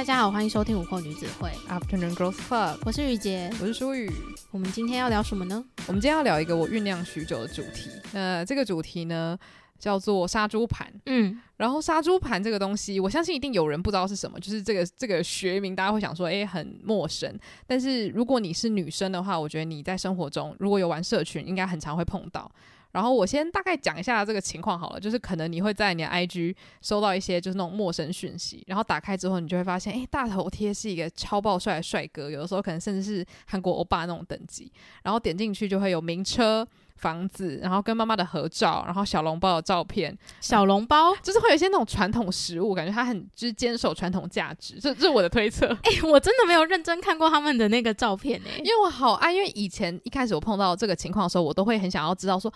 大家好，欢迎收听午后女子会 Afternoon Girls Club，我是雨洁，我是舒雨。我们今天要聊什么呢？我们今天要聊一个我酝酿许久的主题。那这个主题呢，叫做杀猪盘。嗯，然后杀猪盘这个东西，我相信一定有人不知道是什么，就是这个这个学名，大家会想说，哎，很陌生。但是如果你是女生的话，我觉得你在生活中如果有玩社群，应该很常会碰到。然后我先大概讲一下这个情况好了，就是可能你会在你的 IG 收到一些就是那种陌生讯息，然后打开之后你就会发现，诶，大头贴是一个超爆帅的帅哥，有的时候可能甚至是韩国欧巴那种等级，然后点进去就会有名车、房子，然后跟妈妈的合照，然后小笼包的照片，小笼包就是会有一些那种传统食物，感觉他很就是坚守传统价值，这这是我的推测。诶，我真的没有认真看过他们的那个照片诶，因为我好爱，因为以前一开始我碰到这个情况的时候，我都会很想要知道说。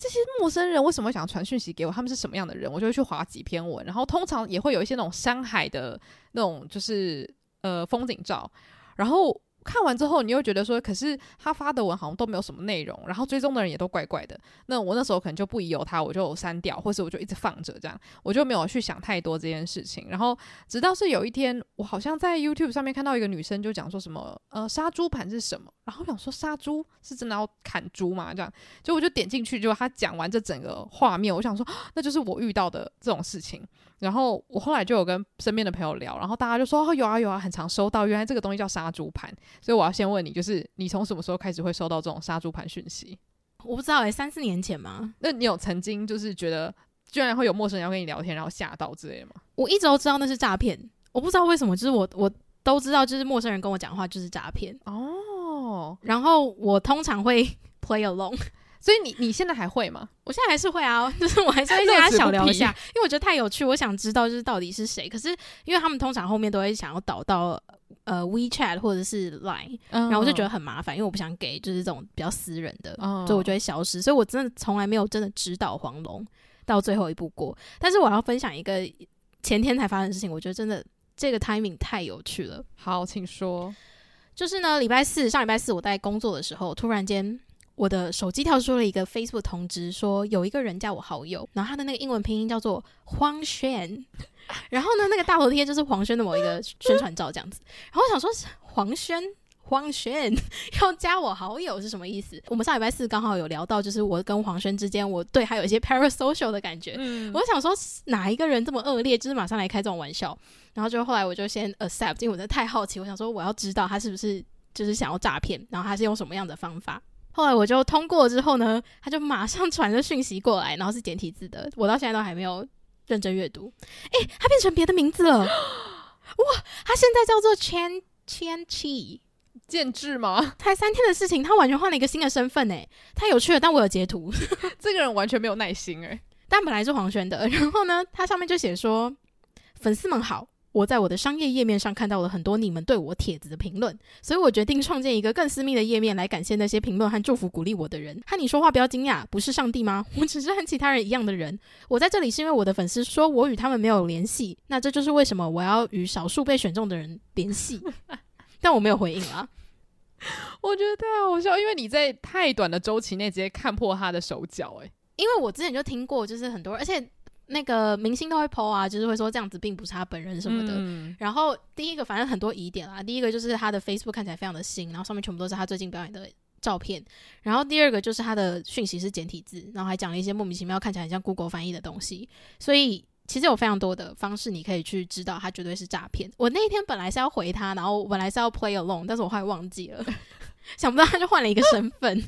这些陌生人为什么会想传讯息给我？他们是什么样的人？我就会去划几篇文，然后通常也会有一些那种山海的那种，就是呃风景照，然后。看完之后，你又觉得说，可是他发的文好像都没有什么内容，然后追踪的人也都怪怪的。那我那时候可能就不疑有他，我就删掉，或是我就一直放着，这样我就没有去想太多这件事情。然后直到是有一天，我好像在 YouTube 上面看到一个女生就讲说什么，呃，杀猪盘是什么？然后我想说，杀猪是真的要砍猪吗？这样，就我就点进去，就他讲完这整个画面，我想说，那就是我遇到的这种事情。然后我后来就有跟身边的朋友聊，然后大家就说哦，有啊有啊，很常收到，原来这个东西叫杀猪盘。所以我要先问你，就是你从什么时候开始会收到这种杀猪盘讯息？我不知道诶、欸，三四年前吗？那你有曾经就是觉得居然会有陌生人要跟你聊天，然后吓到之类的吗？我一直都知道那是诈骗，我不知道为什么，就是我我都知道，就是陌生人跟我讲话就是诈骗哦。然后我通常会 play along。所以你你现在还会吗？我现在还是会啊，就是我还是会跟他小聊一下，因为我觉得太有趣，我想知道就是到底是谁。可是因为他们通常后面都会想要导到呃 WeChat 或者是 Line，嗯，然后我就觉得很麻烦，因为我不想给就是这种比较私人的，嗯，所以我就会消失。所以我真的从来没有真的指导黄龙到最后一步过。但是我要分享一个前天才发生的事情，我觉得真的这个 timing 太有趣了。好，请说。就是呢，礼拜四上礼拜四我在工作的时候，突然间。我的手机跳出了一个 Facebook 通知，说有一个人加我好友，然后他的那个英文拼音叫做黄轩，然后呢，那个大头贴就是黄轩的某一个宣传照这样子，然后我想说是黄轩黄轩 要加我好友是什么意思？我们上礼拜四刚好有聊到，就是我跟黄轩之间，我对他有一些 parasocial 的感觉，嗯，我想说哪一个人这么恶劣，就是马上来开这种玩笑，然后就后来我就先 accept，因为我真的太好奇，我想说我要知道他是不是就是想要诈骗，然后他是用什么样的方法。后来我就通过之后呢，他就马上传了讯息过来，然后是简体字的，我到现在都还没有认真阅读。诶，他变成别的名字了，哇！他现在叫做 Chan Chan Chi，建制吗？才三天的事情，他完全换了一个新的身份，诶，太有趣了。但我有截图，这个人完全没有耐心，诶，但本来是黄轩的，然后呢，他上面就写说：“粉丝们好。”我在我的商业页面上看到了很多你们对我帖子的评论，所以我决定创建一个更私密的页面来感谢那些评论和祝福鼓励我的人。和你说话不要惊讶，不是上帝吗？我只是和其他人一样的人。我在这里是因为我的粉丝说我与他们没有联系，那这就是为什么我要与少数被选中的人联系。但我没有回应啊，我觉得太好笑，因为你在太短的周期内直接看破他的手脚，诶，因为我之前就听过，就是很多，而且。那个明星都会 po 啊，就是会说这样子并不是他本人什么的。嗯、然后第一个反正很多疑点啦，第一个就是他的 Facebook 看起来非常的新，然后上面全部都是他最近表演的照片。然后第二个就是他的讯息是简体字，然后还讲了一些莫名其妙看起来很像 Google 翻译的东西。所以其实有非常多的方式你可以去知道他绝对是诈骗。我那一天本来是要回他，然后本来是要 play along，但是我后来忘记了，想不到他就换了一个身份。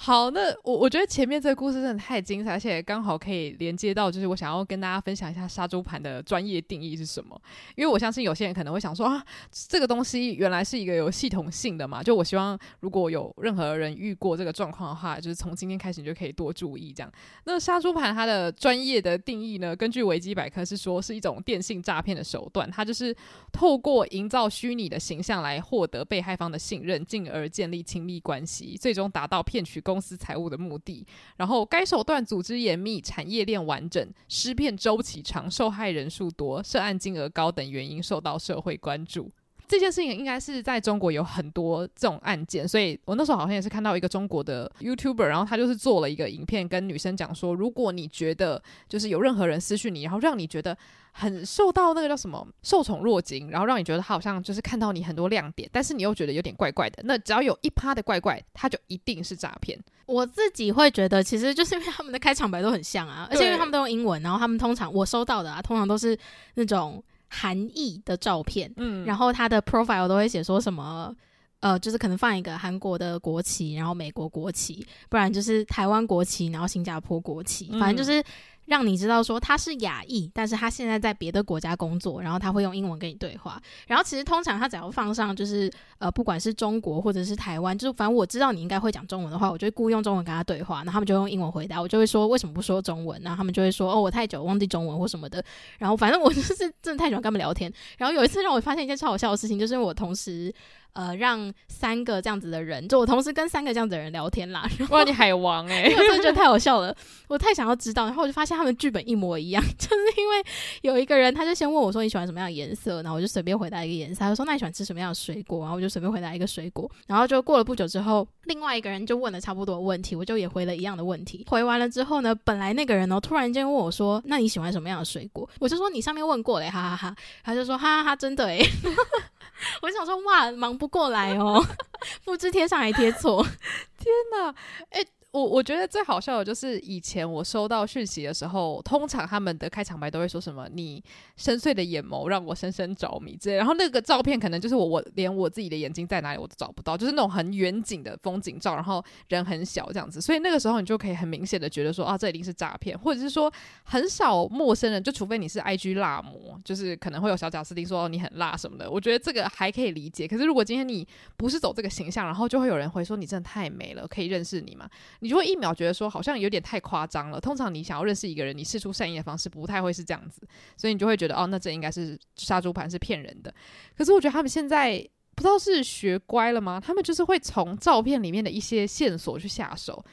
好，那我我觉得前面这个故事真的太精彩，而且刚好可以连接到，就是我想要跟大家分享一下杀猪盘的专业定义是什么。因为我相信有些人可能会想说啊，这个东西原来是一个有系统性的嘛。就我希望如果有任何人遇过这个状况的话，就是从今天开始你就可以多注意这样。那杀猪盘它的专业的定义呢，根据维基百科是说是一种电信诈骗的手段，它就是透过营造虚拟的形象来获得被害方的信任，进而建立亲密关系，最终达到骗取公司财务的目的，然后该手段组织严密、产业链完整、施骗周期长、受害人数多、涉案金额高等原因受到社会关注。这件事情应该是在中国有很多这种案件，所以我那时候好像也是看到一个中国的 YouTuber，然后他就是做了一个影片，跟女生讲说，如果你觉得就是有任何人私讯你，然后让你觉得很受到那个叫什么受宠若惊，然后让你觉得他好像就是看到你很多亮点，但是你又觉得有点怪怪的，那只要有一趴的怪怪，他就一定是诈骗。我自己会觉得，其实就是因为他们的开场白都很像啊，而且因为他们都用英文，然后他们通常我收到的啊，通常都是那种韩裔的照片，嗯，然后他的 profile 都会写说什么，呃，就是可能放一个韩国的国旗，然后美国国旗，不然就是台湾国旗，然后新加坡国旗，反正就是。让你知道说他是亚裔，但是他现在在别的国家工作，然后他会用英文跟你对话。然后其实通常他只要放上就是呃，不管是中国或者是台湾，就是反正我知道你应该会讲中文的话，我就会故意用中文跟他对话，然后他们就用英文回答，我就会说为什么不说中文？然后他们就会说哦，我太久忘记中文或什么的。然后反正我就是真的太喜欢跟他们聊天。然后有一次让我发现一件超好笑的事情，就是我同时。呃，让三个这样子的人，就我同时跟三个这样子的人聊天啦。哇，你海王哎、欸！我真的觉得太好笑了，我太想要知道。然后我就发现他们剧本一模一样，就是因为有一个人，他就先问我说你喜欢什么样的颜色，然后我就随便回答一个颜色。他就说那你喜欢吃什么样的水果？然后我就随便回答一个水果。然后就过了不久之后，另外一个人就问了差不多的问题，我就也回了一样的问题。回完了之后呢，本来那个人呢突然间问我说那你喜欢什么样的水果？我就说你上面问过嘞，哈哈哈，哈。他就说哈哈哈，真的诶。我想说哇，忙不过来哦，复制贴上还贴错，天哪！哎、我我觉得最好笑的就是以前我收到讯息的时候，通常他们的开场白都会说什么“你深邃的眼眸让我深深着迷”之类，然后那个照片可能就是我我连我自己的眼睛在哪里我都找不到，就是那种很远景的风景照，然后人很小这样子，所以那个时候你就可以很明显的觉得说啊，这一定是诈骗，或者是说很少陌生人，就除非你是 IG 辣模，就是可能会有小贾斯汀说你很辣什么的，我觉得这个还可以理解。可是如果今天你不是走这个形象，然后就会有人会说你真的太美了，可以认识你吗？你就会一秒觉得说好像有点太夸张了。通常你想要认识一个人，你试出善意的方式不太会是这样子，所以你就会觉得哦，那这应该是杀猪盘，是骗人的。可是我觉得他们现在不知道是学乖了吗？他们就是会从照片里面的一些线索去下手。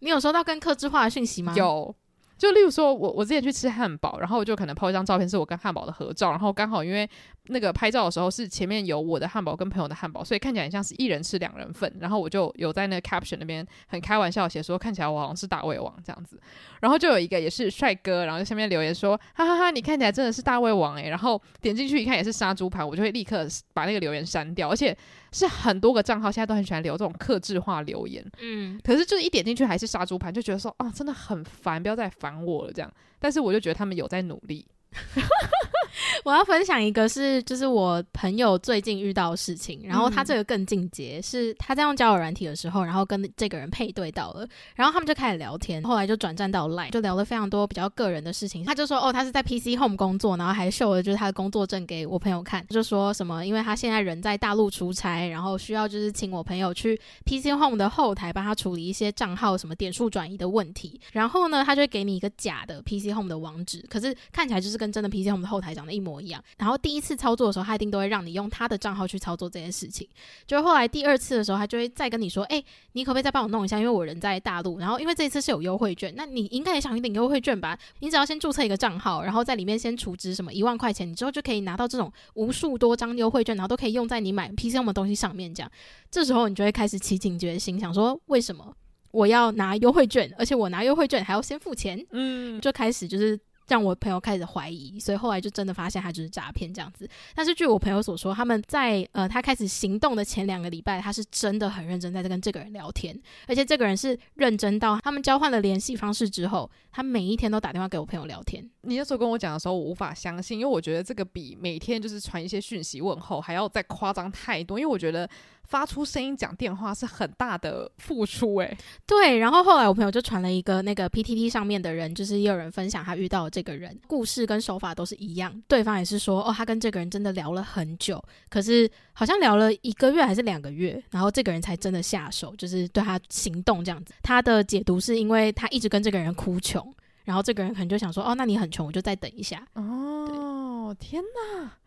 你有收到更克制化的讯息吗？有。就例如说，我我之前去吃汉堡，然后我就可能 po 一张照片，是我跟汉堡的合照，然后刚好因为那个拍照的时候是前面有我的汉堡跟朋友的汉堡，所以看起来很像是一人吃两人份，然后我就有在那个 caption 那边很开玩笑写说，看起来我好像是大胃王这样子，然后就有一个也是帅哥，然后在下面留言说，哈哈哈，你看起来真的是大胃王诶、然后点进去一看也是杀猪盘，我就会立刻把那个留言删掉，而且。是很多个账号现在都很喜欢留这种克制化留言，嗯，可是就是一点进去还是杀猪盘，就觉得说啊，真的很烦，不要再烦我了这样。但是我就觉得他们有在努力。我要分享一个是，就是我朋友最近遇到的事情，然后他这个更进阶，是他在用交友软体的时候，然后跟这个人配对到了，然后他们就开始聊天，后来就转战到 Line，就聊了非常多比较个人的事情。他就说，哦，他是在 PC Home 工作，然后还秀了就是他的工作证给我朋友看，就说什么，因为他现在人在大陆出差，然后需要就是请我朋友去 PC Home 的后台帮他处理一些账号什么点数转移的问题，然后呢，他就会给你一个假的 PC Home 的网址，可是看起来就是跟真的 PC Home 的后台长得一模一样。然后第一次操作的时候，他一定都会让你用他的账号去操作这件事情。就后来第二次的时候，他就会再跟你说：“哎，你可不可以再帮我弄一下？因为我人在大陆。然后因为这一次是有优惠券，那你应该也想一点优惠券吧？你只要先注册一个账号，然后在里面先储值什么一万块钱，你之后就可以拿到这种无数多张优惠券，然后都可以用在你买 PC Home 的东西上面。这样，这时候你就会开始起警觉心，想说为什么我要拿优惠券，而且我拿优惠券还要先付钱？嗯，就开始就是。”让我朋友开始怀疑，所以后来就真的发现他就是诈骗这样子。但是据我朋友所说，他们在呃他开始行动的前两个礼拜，他是真的很认真在跟这个人聊天，而且这个人是认真到他们交换了联系方式之后，他每一天都打电话给我朋友聊天。你那时候跟我讲的时候，我无法相信，因为我觉得这个比每天就是传一些讯息问候还要再夸张太多，因为我觉得。发出声音讲电话是很大的付出诶、欸，对。然后后来我朋友就传了一个那个 PTT 上面的人，就是也有人分享他遇到的这个人，故事跟手法都是一样。对方也是说，哦，他跟这个人真的聊了很久，可是好像聊了一个月还是两个月，然后这个人才真的下手，就是对他行动这样子。他的解读是因为他一直跟这个人哭穷，然后这个人可能就想说，哦，那你很穷，我就再等一下。哦，天哪！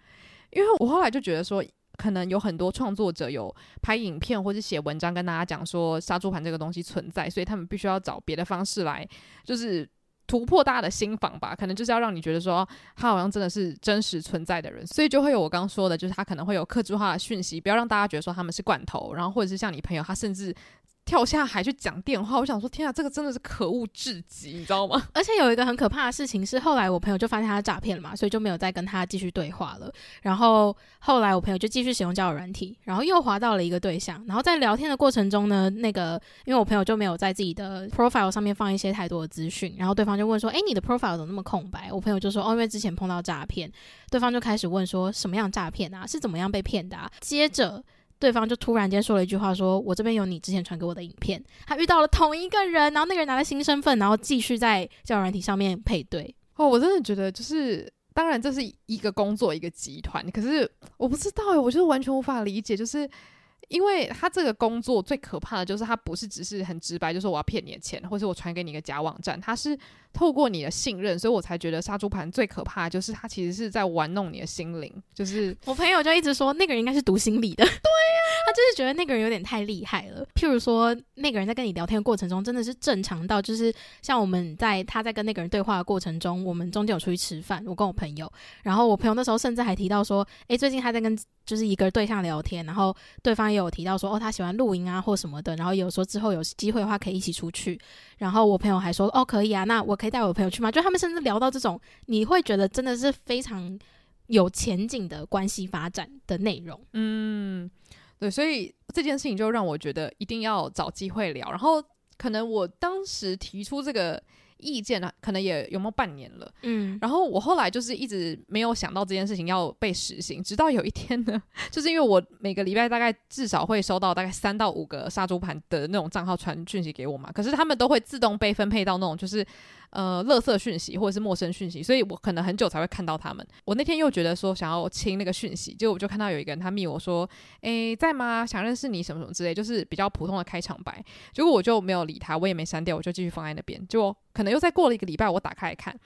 因为我后来就觉得说。可能有很多创作者有拍影片或者写文章跟大家讲说杀猪盘这个东西存在，所以他们必须要找别的方式来，就是突破大家的心防吧，可能就是要让你觉得说他好像真的是真实存在的人，所以就会有我刚刚说的，就是他可能会有克制化的讯息，不要让大家觉得说他们是罐头，然后或者是像你朋友，他甚至。跳下海去讲电话，我想说，天啊，这个真的是可恶至极，你知道吗？而且有一个很可怕的事情是，后来我朋友就发现他诈骗了嘛，所以就没有再跟他继续对话了。然后后来我朋友就继续使用交友软体，然后又滑到了一个对象。然后在聊天的过程中呢，那个因为我朋友就没有在自己的 profile 上面放一些太多的资讯，然后对方就问说：“诶，你的 profile 怎么那么空白？”我朋友就说：“哦，因为之前碰到诈骗。”对方就开始问说：“什么样诈骗啊？是怎么样被骗的啊？”接着。对方就突然间说了一句话说，我这边有你之前传给我的影片，他遇到了同一个人，然后那个人拿了新身份，然后继续在交友软体上面配对。哦，我真的觉得就是，当然这是一个工作，一个集团，可是我不知道，我就是完全无法理解，就是。因为他这个工作最可怕的就是他不是只是很直白，就是我要骗你的钱，或是我传给你一个假网站，他是透过你的信任，所以我才觉得杀猪盘最可怕就是他其实是在玩弄你的心灵。就是我朋友就一直说那个人应该是读心理的，对呀、啊，他就是觉得那个人有点太厉害了。譬如说那个人在跟你聊天的过程中真的是正常到，就是像我们在他在跟那个人对话的过程中，我们中间有出去吃饭，我跟我朋友，然后我朋友那时候甚至还提到说，诶，最近他在跟就是一个对象聊天，然后对方也有提到说，哦，他喜欢露营啊，或什么的，然后有说之后有机会的话可以一起出去。然后我朋友还说，哦，可以啊，那我可以带我朋友去吗？就他们甚至聊到这种，你会觉得真的是非常有前景的关系发展的内容。嗯，对，所以这件事情就让我觉得一定要找机会聊。然后可能我当时提出这个。意见呢，可能也有没有半年了，嗯，然后我后来就是一直没有想到这件事情要被实行，直到有一天呢，就是因为我每个礼拜大概至少会收到大概三到五个杀猪盘的那种账号传讯息给我嘛，可是他们都会自动被分配到那种就是。呃，垃圾讯息或者是陌生讯息，所以我可能很久才会看到他们。我那天又觉得说想要清那个讯息，结果我就看到有一个人他密我说：“诶，在吗？想认识你什么什么之类，就是比较普通的开场白。”结果我就没有理他，我也没删掉，我就继续放在那边。就可能又再过了一个礼拜，我打开来看，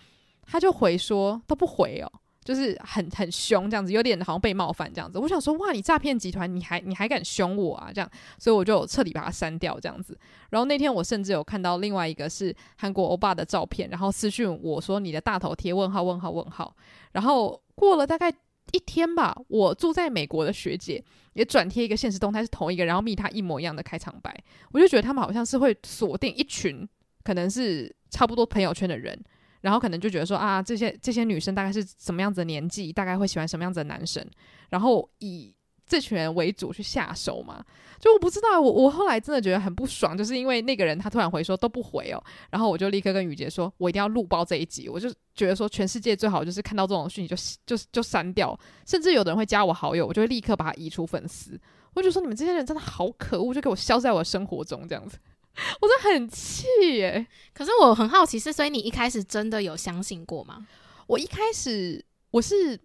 他就回说都不回哦。就是很很凶这样子，有点好像被冒犯这样子。我想说，哇，你诈骗集团，你还你还敢凶我啊？这样，所以我就彻底把它删掉这样子。然后那天我甚至有看到另外一个是韩国欧巴的照片，然后私讯我说你的大头贴问号问号问号。然后过了大概一天吧，我住在美国的学姐也转贴一个现实动态，是同一个，然后密他一模一样的开场白。我就觉得他们好像是会锁定一群可能是差不多朋友圈的人。然后可能就觉得说啊，这些这些女生大概是什么样子的年纪，大概会喜欢什么样子的男生，然后以这群人为主去下手嘛。就我不知道，我我后来真的觉得很不爽，就是因为那个人他突然回说都不回哦，然后我就立刻跟雨洁说，我一定要录包这一集。我就觉得说，全世界最好就是看到这种讯息就就就删掉，甚至有的人会加我好友，我就会立刻把他移除粉丝。我就说你们这些人真的好可恶，就给我消在我的生活中这样子。我真的很气耶！可是我很好奇，是所以你一开始真的有相信过吗？我一开始我是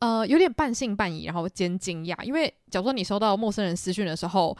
呃有点半信半疑，然后兼惊讶，因为假如说你收到陌生人私讯的时候，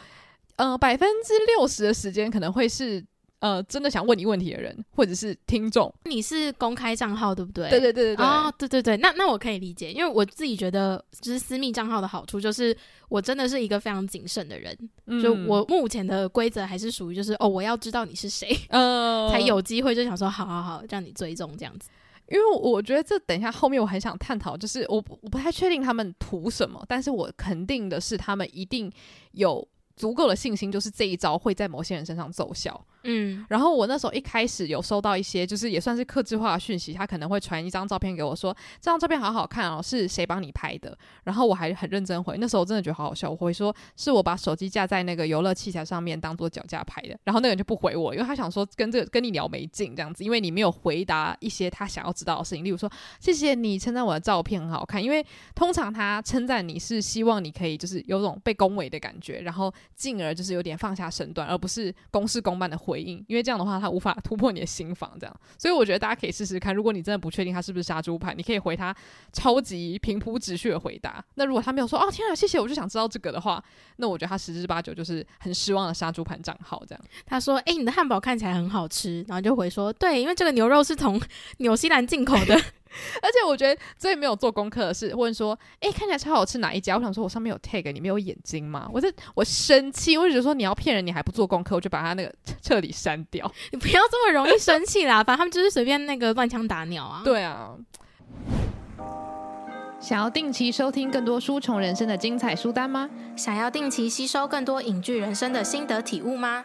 呃百分之六十的时间可能会是。呃，真的想问你问题的人，或者是听众，你是公开账号对不对？对对对对对，哦，对对对，那那我可以理解，因为我自己觉得，就是私密账号的好处就是，我真的是一个非常谨慎的人，嗯、就我目前的规则还是属于就是，哦，我要知道你是谁，呃，才有机会就想说，好好好，让你追踪这样子。因为我觉得这等一下后面我很想探讨，就是我我不太确定他们图什么，但是我肯定的是，他们一定有足够的信心，就是这一招会在某些人身上奏效。嗯，然后我那时候一开始有收到一些，就是也算是客制化的讯息，他可能会传一张照片给我说，这张照片好好看哦，是谁帮你拍的？然后我还很认真回，那时候我真的觉得好好笑，我会说是我把手机架在那个游乐器材上面当做脚架拍的。然后那个人就不回我，因为他想说跟这个跟你聊没劲这样子，因为你没有回答一些他想要知道的事情，例如说谢谢你称赞我的照片很好看，因为通常他称赞你是希望你可以就是有种被恭维的感觉，然后进而就是有点放下身段，而不是公事公办的回应，因为这样的话他无法突破你的心防，这样，所以我觉得大家可以试试看，如果你真的不确定他是不是杀猪盘，你可以回他超级平铺直叙的回答。那如果他没有说哦天啊谢谢，我就想知道这个的话，那我觉得他十之八九就是很失望的杀猪盘账号这样。他说哎、你的汉堡看起来很好吃，然后就回说对，因为这个牛肉是从 纽西兰进口的。而且我觉得最没有做功课的是问说，哎、欸，看起来超好吃哪一家？我想说，我上面有 tag，你没有眼睛吗？我这我生气，我就觉得说你要骗人，你还不做功课，我就把他那个彻底删掉。你不要这么容易生气啦，反正他们就是随便那个乱枪打鸟啊。对啊。想要定期收听更多书虫人生的精彩书单吗？想要定期吸收更多影剧人生的心得体悟吗？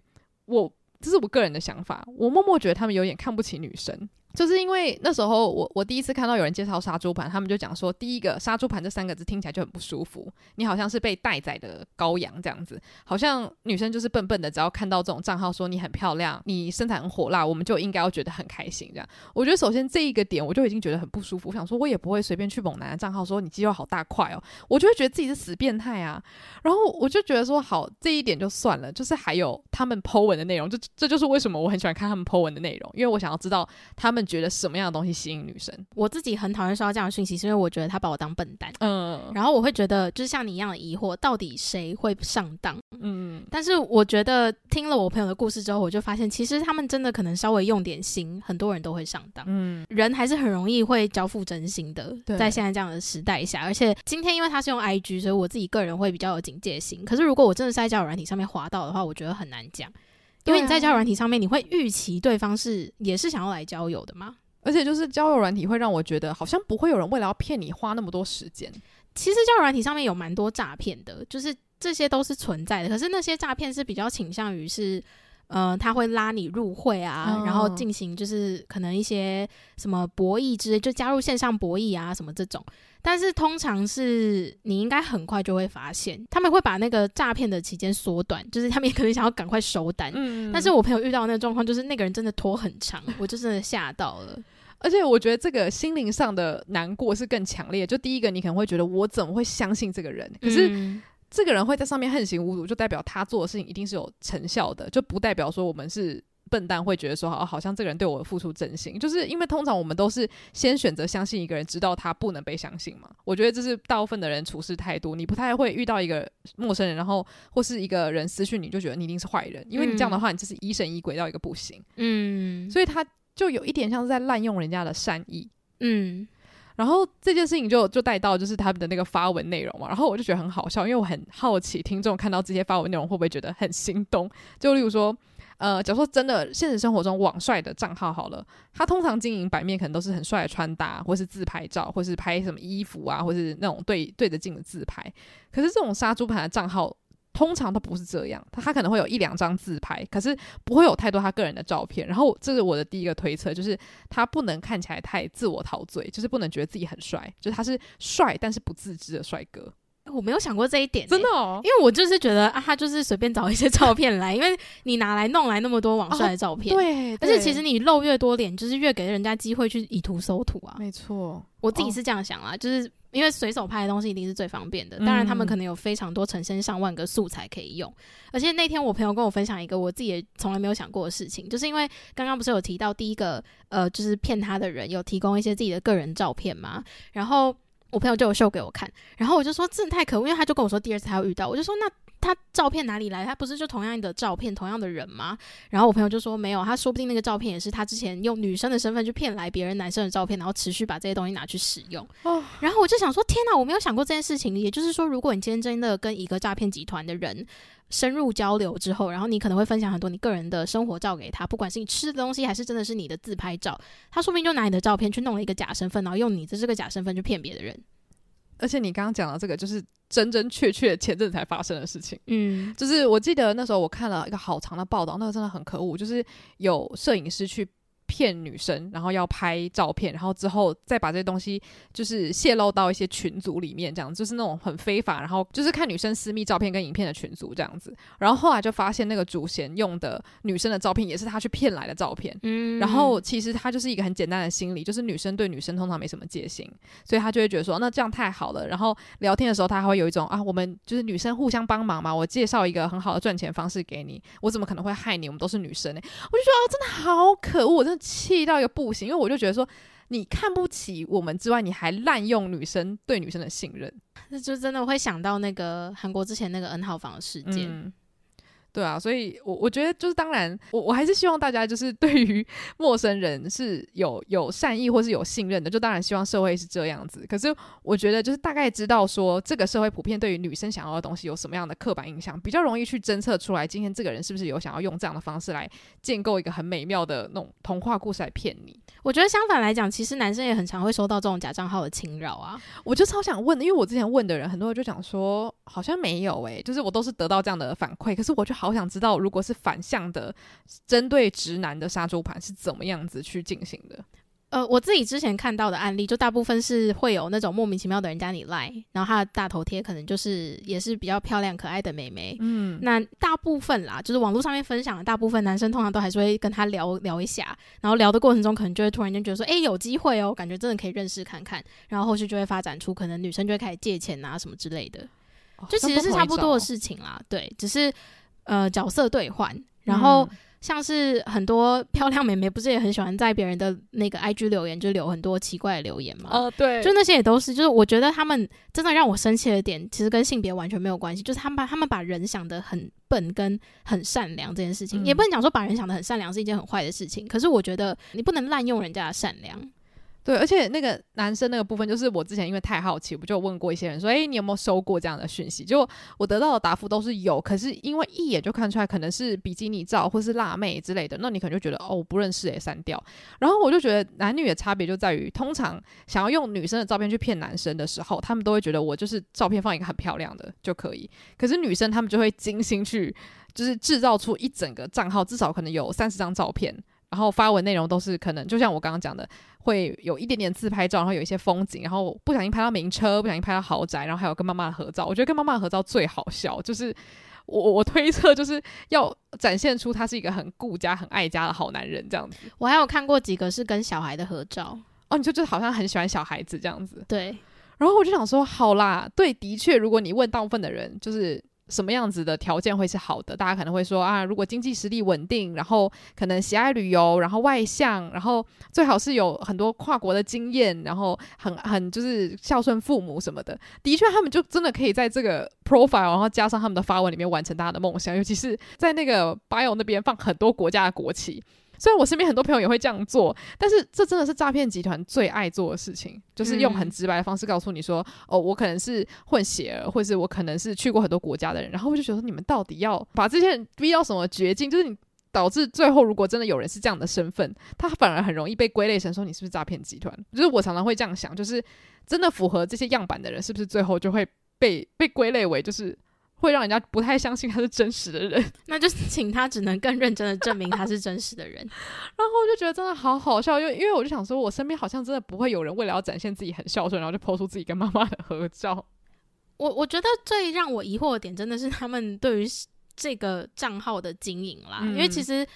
我这是我个人的想法，我默默觉得他们有点看不起女生。就是因为那时候我我第一次看到有人介绍杀猪盘，他们就讲说，第一个杀猪盘这三个字听起来就很不舒服，你好像是被待宰的羔羊这样子，好像女生就是笨笨的，只要看到这种账号说你很漂亮，你身材很火辣，我们就应该要觉得很开心这样。我觉得首先这一个点我就已经觉得很不舒服，我想说我也不会随便去猛男的账号说你肌肉好大块哦，我就会觉得自己是死变态啊。然后我就觉得说好，这一点就算了，就是还有他们 po 文的内容，就这就是为什么我很喜欢看他们 po 文的内容，因为我想要知道他们。觉得什么样的东西吸引女生？我自己很讨厌收到这样的讯息，是因为我觉得他把我当笨蛋。嗯，然后我会觉得，就是像你一样的疑惑，到底谁会上当？嗯，但是我觉得听了我朋友的故事之后，我就发现，其实他们真的可能稍微用点心，很多人都会上当。嗯，人还是很容易会交付真心的，在现在这样的时代下，而且今天因为他是用 IG，所以我自己个人会比较有警戒心。可是如果我真的是在交友软体上面滑到的话，我觉得很难讲，因为你在交友软体上面，你会预期对方是也是想要来交友的吗？而且就是交友软体会让我觉得好像不会有人为了要骗你花那么多时间。其实交友软体上面有蛮多诈骗的，就是这些都是存在的。可是那些诈骗是比较倾向于是，呃，他会拉你入会啊，哦、然后进行就是可能一些什么博弈之类，就加入线上博弈啊什么这种。但是通常是你应该很快就会发现，他们会把那个诈骗的期间缩短，就是他们也可能想要赶快收单。嗯，但是我朋友遇到那个状况，就是那个人真的拖很长，我就真的吓到了。而且我觉得这个心灵上的难过是更强烈。就第一个，你可能会觉得我怎么会相信这个人？可是这个人会在上面横行无阻，就代表他做的事情一定是有成效的，就不代表说我们是。笨蛋会觉得说，好，好像这个人对我付出真心，就是因为通常我们都是先选择相信一个人，直到他不能被相信嘛。我觉得这是大部分的人处事态度。你不太会遇到一个陌生人，然后或是一个人私讯你就觉得你一定是坏人，因为你这样的话，你就是疑神疑鬼到一个不行。嗯，所以他就有一点像是在滥用人家的善意。嗯，然后这件事情就就带到就是他们的那个发文内容嘛，然后我就觉得很好笑，因为我很好奇听众看到这些发文内容会不会觉得很心动。就例如说。呃，假如说真的现实生活中网帅的账号好了，他通常经营版面可能都是很帅的穿搭，或是自拍照，或是拍什么衣服啊，或是那种对对着镜的自拍。可是这种杀猪盘的账号通常都不是这样，他他可能会有一两张自拍，可是不会有太多他个人的照片。然后这是我的第一个推测，就是他不能看起来太自我陶醉，就是不能觉得自己很帅，就是他是帅但是不自知的帅哥。我没有想过这一点、欸，真的哦，因为我就是觉得啊，他就是随便找一些照片来，因为你拿来弄来那么多网帅的照片，哦、对，而且其实你露越多脸，就是越给人家机会去以图搜图啊。没错，我自己是这样想啦，哦、就是因为随手拍的东西一定是最方便的，当然他们可能有非常多成千上万个素材可以用。嗯、而且那天我朋友跟我分享一个我自己也从来没有想过的事情，就是因为刚刚不是有提到第一个呃，就是骗他的人有提供一些自己的个人照片嘛，然后。我朋友就有秀给我看，然后我就说这太可恶，因为他就跟我说第二次他要遇到，我就说那他照片哪里来？他不是就同样的照片，同样的人吗？然后我朋友就说没有，他说不定那个照片也是他之前用女生的身份去骗来别人男生的照片，然后持续把这些东西拿去使用。哦，然后我就想说天哪，我没有想过这件事情。也就是说，如果你今天真的跟一个诈骗集团的人。深入交流之后，然后你可能会分享很多你个人的生活照给他，不管是你吃的东西，还是真的是你的自拍照，他说不定就拿你的照片去弄了一个假身份，然后用你的这个假身份去骗别的人。而且你刚刚讲的这个，就是真真确确前阵才发生的事情。嗯，就是我记得那时候我看了一个好长的报道，那个真的很可恶，就是有摄影师去骗女生，然后要拍照片，然后之后再把这些东西就是泄露到一些群组里面，这样就是那种很非法，然后就是看女生私密照片跟影片的群组这样子。然后后来就发现那个主嫌用的女生的照片也是他去骗来的照片。嗯，然后其实他就是一个很简单的心理，就是女生对女生通常没什么戒心，所以他就会觉得说，那这样太好了。然后聊天的时候，他还会有一种啊，我们就是女生互相帮忙嘛，我介绍一个很好的赚钱方式给你，我怎么可能会害你？我们都是女生呢、欸。我就说哦，真的好可恶，我真的气到一个不行，因为我就觉得说，你看不起我们之外，你还滥用女生对女生的信任，那就真的会想到那个韩国之前那个 N 号房的事件。嗯对啊，所以我，我我觉得就是，当然，我我还是希望大家就是对于 陌生人是有有善意或是有信任的，就当然希望社会是这样子。可是，我觉得就是大概知道说，这个社会普遍对于女生想要的东西有什么样的刻板印象，比较容易去侦测出来，今天这个人是不是有想要用这样的方式来建构一个很美妙的那种童话故事来骗你。我觉得相反来讲，其实男生也很常会收到这种假账号的侵扰啊。我就超想问的，因为我之前问的人很多人就讲说，好像没有诶、欸，就是我都是得到这样的反馈，可是我就好想知道，如果是反向的，针对直男的杀猪盘是怎么样子去进行的？呃，我自己之前看到的案例，就大部分是会有那种莫名其妙的人加你赖，然后他的大头贴可能就是也是比较漂亮可爱的妹妹。嗯，那大部分啦，就是网络上面分享的大部分男生，通常都还是会跟他聊聊一下，然后聊的过程中，可能就会突然间觉得说，哎、欸，有机会哦，感觉真的可以认识看看，然后后续就会发展出可能女生就会开始借钱啊什么之类的，就其实是差不多的事情啦。对，只是呃角色兑换，然后。嗯像是很多漂亮美眉，不是也很喜欢在别人的那个 IG 留言，就留很多奇怪的留言嘛？哦、呃，对，就那些也都是，就是我觉得他们真的让我生气的点，其实跟性别完全没有关系，就是他们把他们把人想的很笨跟很善良这件事情，嗯、也不能讲说把人想的很善良是一件很坏的事情，可是我觉得你不能滥用人家的善良。对，而且那个男生那个部分，就是我之前因为太好奇，我就问过一些人说：“诶，你有没有收过这样的讯息？”就我得到的答复都是有，可是因为一眼就看出来可能是比基尼照或是辣妹之类的，那你可能就觉得哦，我不认识也删掉。然后我就觉得男女的差别就在于，通常想要用女生的照片去骗男生的时候，他们都会觉得我就是照片放一个很漂亮的就可以，可是女生他们就会精心去就是制造出一整个账号，至少可能有三十张照片。然后发文内容都是可能，就像我刚刚讲的，会有一点点自拍照，然后有一些风景，然后不小心拍到名车，不小心拍到豪宅，然后还有跟妈妈的合照。我觉得跟妈妈的合照最好笑，就是我我推测就是要展现出他是一个很顾家、很爱家的好男人这样子。我还有看过几个是跟小孩的合照，哦，你就就好像很喜欢小孩子这样子。对，然后我就想说，好啦，对，的确，如果你问大部分的人，就是。什么样子的条件会是好的？大家可能会说啊，如果经济实力稳定，然后可能喜爱旅游，然后外向，然后最好是有很多跨国的经验，然后很很就是孝顺父母什么的。的确，他们就真的可以在这个 profile，然后加上他们的发文里面完成大家的梦想，尤其是在那个 bio 那边放很多国家的国旗。虽然我身边很多朋友也会这样做，但是这真的是诈骗集团最爱做的事情，就是用很直白的方式告诉你说：“嗯、哦，我可能是混血儿，或是我可能是去过很多国家的人。”然后我就觉得你们到底要把这些人逼到什么绝境？就是你导致最后，如果真的有人是这样的身份，他反而很容易被归类成说你是不是诈骗集团。就是我常常会这样想，就是真的符合这些样板的人，是不是最后就会被被归类为就是。会让人家不太相信他是真实的人，那就请他只能更认真的证明他是真实的人。然后我就觉得真的好好笑，因为因为我就想说，我身边好像真的不会有人为了要展现自己很孝顺，然后就 po 出自己跟妈妈的合照。我我觉得最让我疑惑的点，真的是他们对于这个账号的经营啦，嗯、因为其实。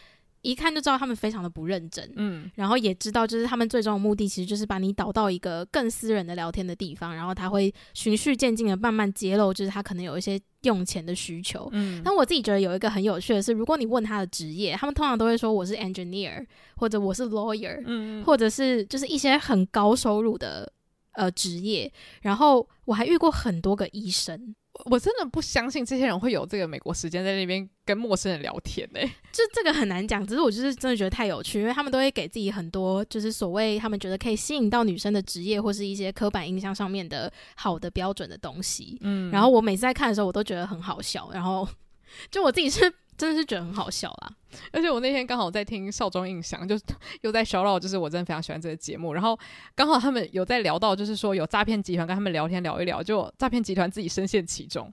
一看就知道他们非常的不认真，嗯，然后也知道就是他们最终的目的其实就是把你导到一个更私人的聊天的地方，然后他会循序渐进的慢慢揭露，就是他可能有一些用钱的需求，嗯，但我自己觉得有一个很有趣的是，如果你问他的职业，他们通常都会说我是 engineer 或者我是 lawyer，嗯，或者是就是一些很高收入的呃职业，然后我还遇过很多个医生。我真的不相信这些人会有这个美国时间在那边跟陌生人聊天呢、欸。就这个很难讲，只是我就是真的觉得太有趣，因为他们都会给自己很多就是所谓他们觉得可以吸引到女生的职业或是一些刻板印象上面的好的标准的东西。嗯，然后我每次在看的时候，我都觉得很好笑。然后 就我自己是真的是觉得很好笑啦。而且我那天刚好在听少中印象，就是 又在 shout out，就是我真的非常喜欢这个节目。然后刚好他们有在聊到，就是说有诈骗集团跟他们聊天聊一聊，就诈骗集团自己深陷其中。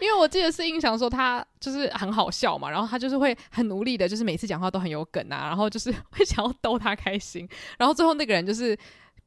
因为我记得是印象说他就是很好笑嘛，然后他就是会很努力的，就是每次讲话都很有梗啊，然后就是会想要逗他开心。然后最后那个人就是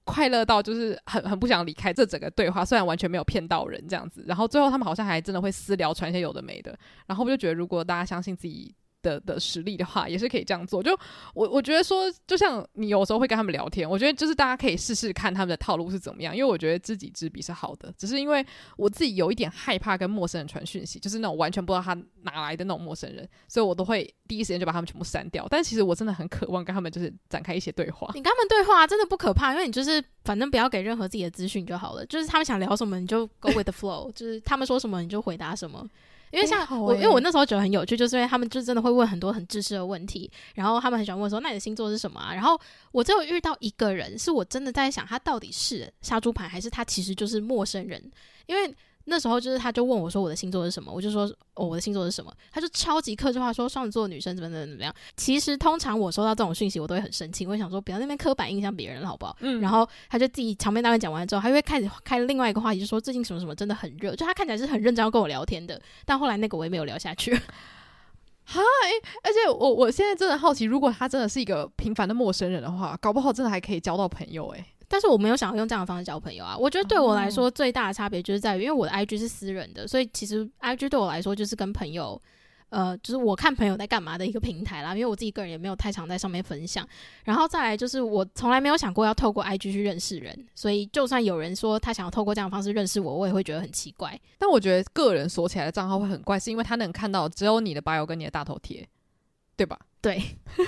快乐到就是很很不想离开这整个对话，虽然完全没有骗到人这样子。然后最后他们好像还真的会私聊传一些有的没的。然后我就觉得，如果大家相信自己。的的实力的话，也是可以这样做。就我我觉得说，就像你有时候会跟他们聊天，我觉得就是大家可以试试看他们的套路是怎么样。因为我觉得知己知彼是好的，只是因为我自己有一点害怕跟陌生人传讯息，就是那种完全不知道他哪来的那种陌生人，所以我都会第一时间就把他们全部删掉。但其实我真的很渴望跟他们就是展开一些对话。你跟他们对话真的不可怕，因为你就是反正不要给任何自己的资讯就好了。就是他们想聊什么，你就 go with the flow，就是他们说什么你就回答什么。因为像我，因为我那时候觉得很有趣，就是因为他们就真的会问很多很知识的问题，然后他们很喜欢问说：“那你的星座是什么啊？”然后我只有遇到一个人，是我真的在想他到底是杀猪盘，还是他其实就是陌生人，因为。那时候就是，他就问我说我的星座是什么，我就说哦，我的星座是什么，他就超级客制化说双子座女生怎么怎么怎么样。其实通常我收到这种讯息，我都会很生气，我会想说不要那边刻板印象别人了，好不好？嗯。然后他就自己长篇大论讲完之后，他就会开始开另外一个话题，就说最近什么什么真的很热，就他看起来是很认真要跟我聊天的，但后来那个我也没有聊下去。嗨，而且我我现在真的好奇，如果他真的是一个平凡的陌生人的话，搞不好真的还可以交到朋友诶、欸。但是我没有想要用这样的方式交朋友啊！我觉得对我来说最大的差别就是在于，因为我的 IG 是私人的，所以其实 IG 对我来说就是跟朋友，呃，就是我看朋友在干嘛的一个平台啦。因为我自己个人也没有太常在上面分享。然后再来就是我从来没有想过要透过 IG 去认识人，所以就算有人说他想要透过这样的方式认识我，我也会觉得很奇怪。但我觉得个人锁起来的账号会很怪，是因为他能看到只有你的 bio 跟你的大头贴，对吧？对，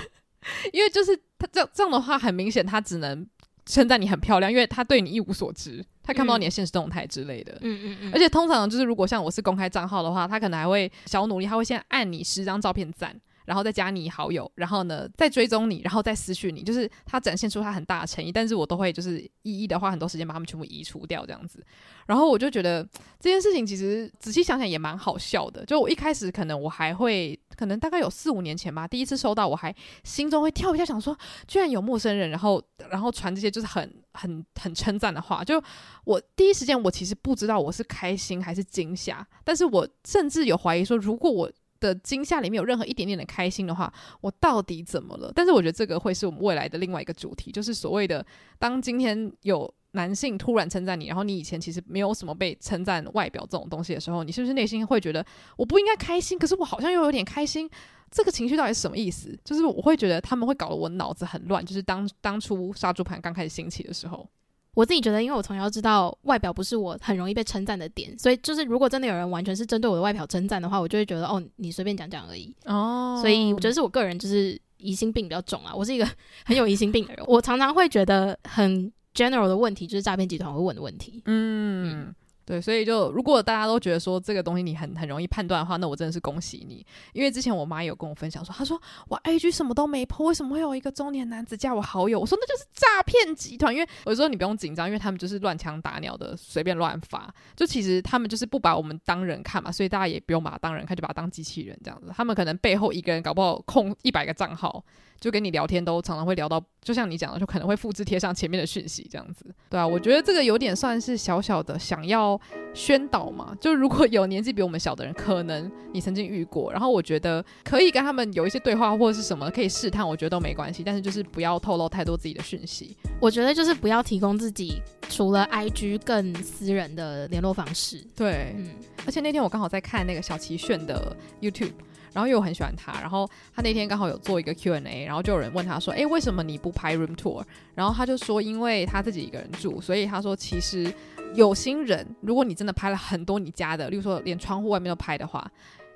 因为就是他这样这样的话，很明显他只能。称赞你很漂亮，因为他对你一无所知，他看不到你的现实动态之类的。嗯嗯嗯。而且通常就是，如果像我是公开账号的话，他可能还会小努力，他会先按你十张照片赞。然后再加你好友，然后呢再追踪你，然后再私讯你，就是他展现出他很大的诚意。但是我都会就是一一的花很多时间把他们全部移除掉这样子。然后我就觉得这件事情其实仔细想想也蛮好笑的。就我一开始可能我还会，可能大概有四五年前吧，第一次收到我还心中会跳一下，想说居然有陌生人，然后然后传这些就是很很很称赞的话。就我第一时间我其实不知道我是开心还是惊吓，但是我甚至有怀疑说，如果我的惊吓里面有任何一点点的开心的话，我到底怎么了？但是我觉得这个会是我们未来的另外一个主题，就是所谓的当今天有男性突然称赞你，然后你以前其实没有什么被称赞外表这种东西的时候，你是不是内心会觉得我不应该开心？可是我好像又有点开心，这个情绪到底是什么意思？就是我会觉得他们会搞得我脑子很乱。就是当当初杀猪盘刚开始兴起的时候。我自己觉得，因为我从小知道外表不是我很容易被称赞的点，所以就是如果真的有人完全是针对我的外表称赞的话，我就会觉得哦，你随便讲讲而已。哦，所以我觉得是我个人就是疑心病比较重啊，我是一个 很有疑心病的人，我常常会觉得很 general 的问题就是诈骗集团会问的问题。嗯。嗯对，所以就如果大家都觉得说这个东西你很很容易判断的话，那我真的是恭喜你。因为之前我妈有跟我分享说，她说我 IG 什么都没 po，为什么会有一个中年男子加我好友？我说那就是诈骗集团。因为我说你不用紧张，因为他们就是乱枪打鸟的，随便乱发。就其实他们就是不把我们当人看嘛，所以大家也不用把他当人看，就把他当机器人这样子。他们可能背后一个人搞不好控一百个账号。就跟你聊天都常常会聊到，就像你讲的，就可能会复制贴上前面的讯息这样子，对啊，我觉得这个有点算是小小的想要宣导嘛。就如果有年纪比我们小的人，可能你曾经遇过，然后我觉得可以跟他们有一些对话或者是什么可以试探，我觉得都没关系。但是就是不要透露太多自己的讯息。我觉得就是不要提供自己除了 IG 更私人的联络方式。对，嗯，而且那天我刚好在看那个小齐炫的 YouTube。然后又很喜欢他，然后他那天刚好有做一个 Q&A，然后就有人问他说：“诶，为什么你不拍 room tour？” 然后他就说：“因为他自己一个人住，所以他说其实有心人，如果你真的拍了很多你家的，例如说连窗户外面都拍的话，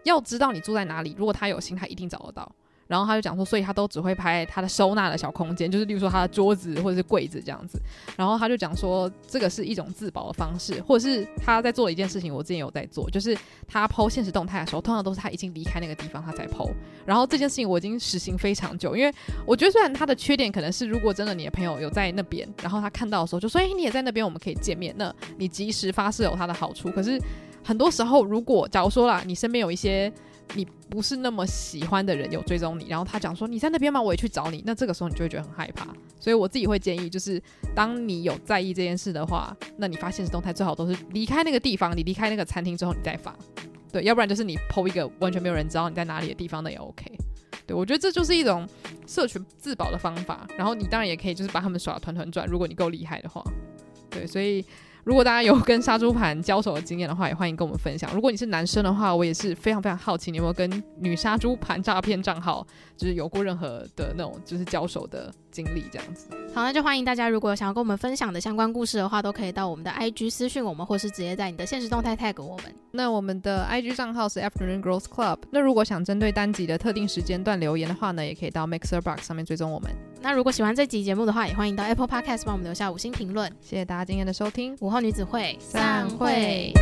要知道你住在哪里，如果他有心，他一定找得到。”然后他就讲说，所以他都只会拍他的收纳的小空间，就是例如说他的桌子或者是柜子这样子。然后他就讲说，这个是一种自保的方式，或者是他在做一件事情。我之前有在做，就是他 po 限时动态的时候，通常都是他已经离开那个地方他才 po。然后这件事情我已经实行非常久，因为我觉得虽然他的缺点可能是，如果真的你的朋友有在那边，然后他看到的时候就说，哎，你也在那边，我们可以见面。那你及时发射有他的好处。可是很多时候，如果假如说啦，你身边有一些。你不是那么喜欢的人有追踪你，然后他讲说你在那边吗？我也去找你，那这个时候你就会觉得很害怕。所以我自己会建议，就是当你有在意这件事的话，那你发现实动态最好都是离开那个地方，你离开那个餐厅之后你再发，对，要不然就是你 po 一个完全没有人知道你在哪里的地方，那也 OK。对，我觉得这就是一种社群自保的方法。然后你当然也可以就是把他们耍团团转，如果你够厉害的话。对，所以。如果大家有跟杀猪盘交手的经验的话，也欢迎跟我们分享。如果你是男生的话，我也是非常非常好奇，你有没有跟女杀猪盘诈骗账号就是有过任何的那种就是交手的经历这样子。好，那就欢迎大家，如果有想要跟我们分享的相关故事的话，都可以到我们的 IG 私讯我们，或是直接在你的现实动态 tag 我们。那我们的 IG 账号是 Afternoon Girls Club。那如果想针对单集的特定时间段留言的话呢，也可以到 Mixer Box 上面追踪我们。那如果喜欢这集节目的话，也欢迎到 Apple Podcast 帮我们留下五星评论。谢谢大家今天的收听。午后女子会散会。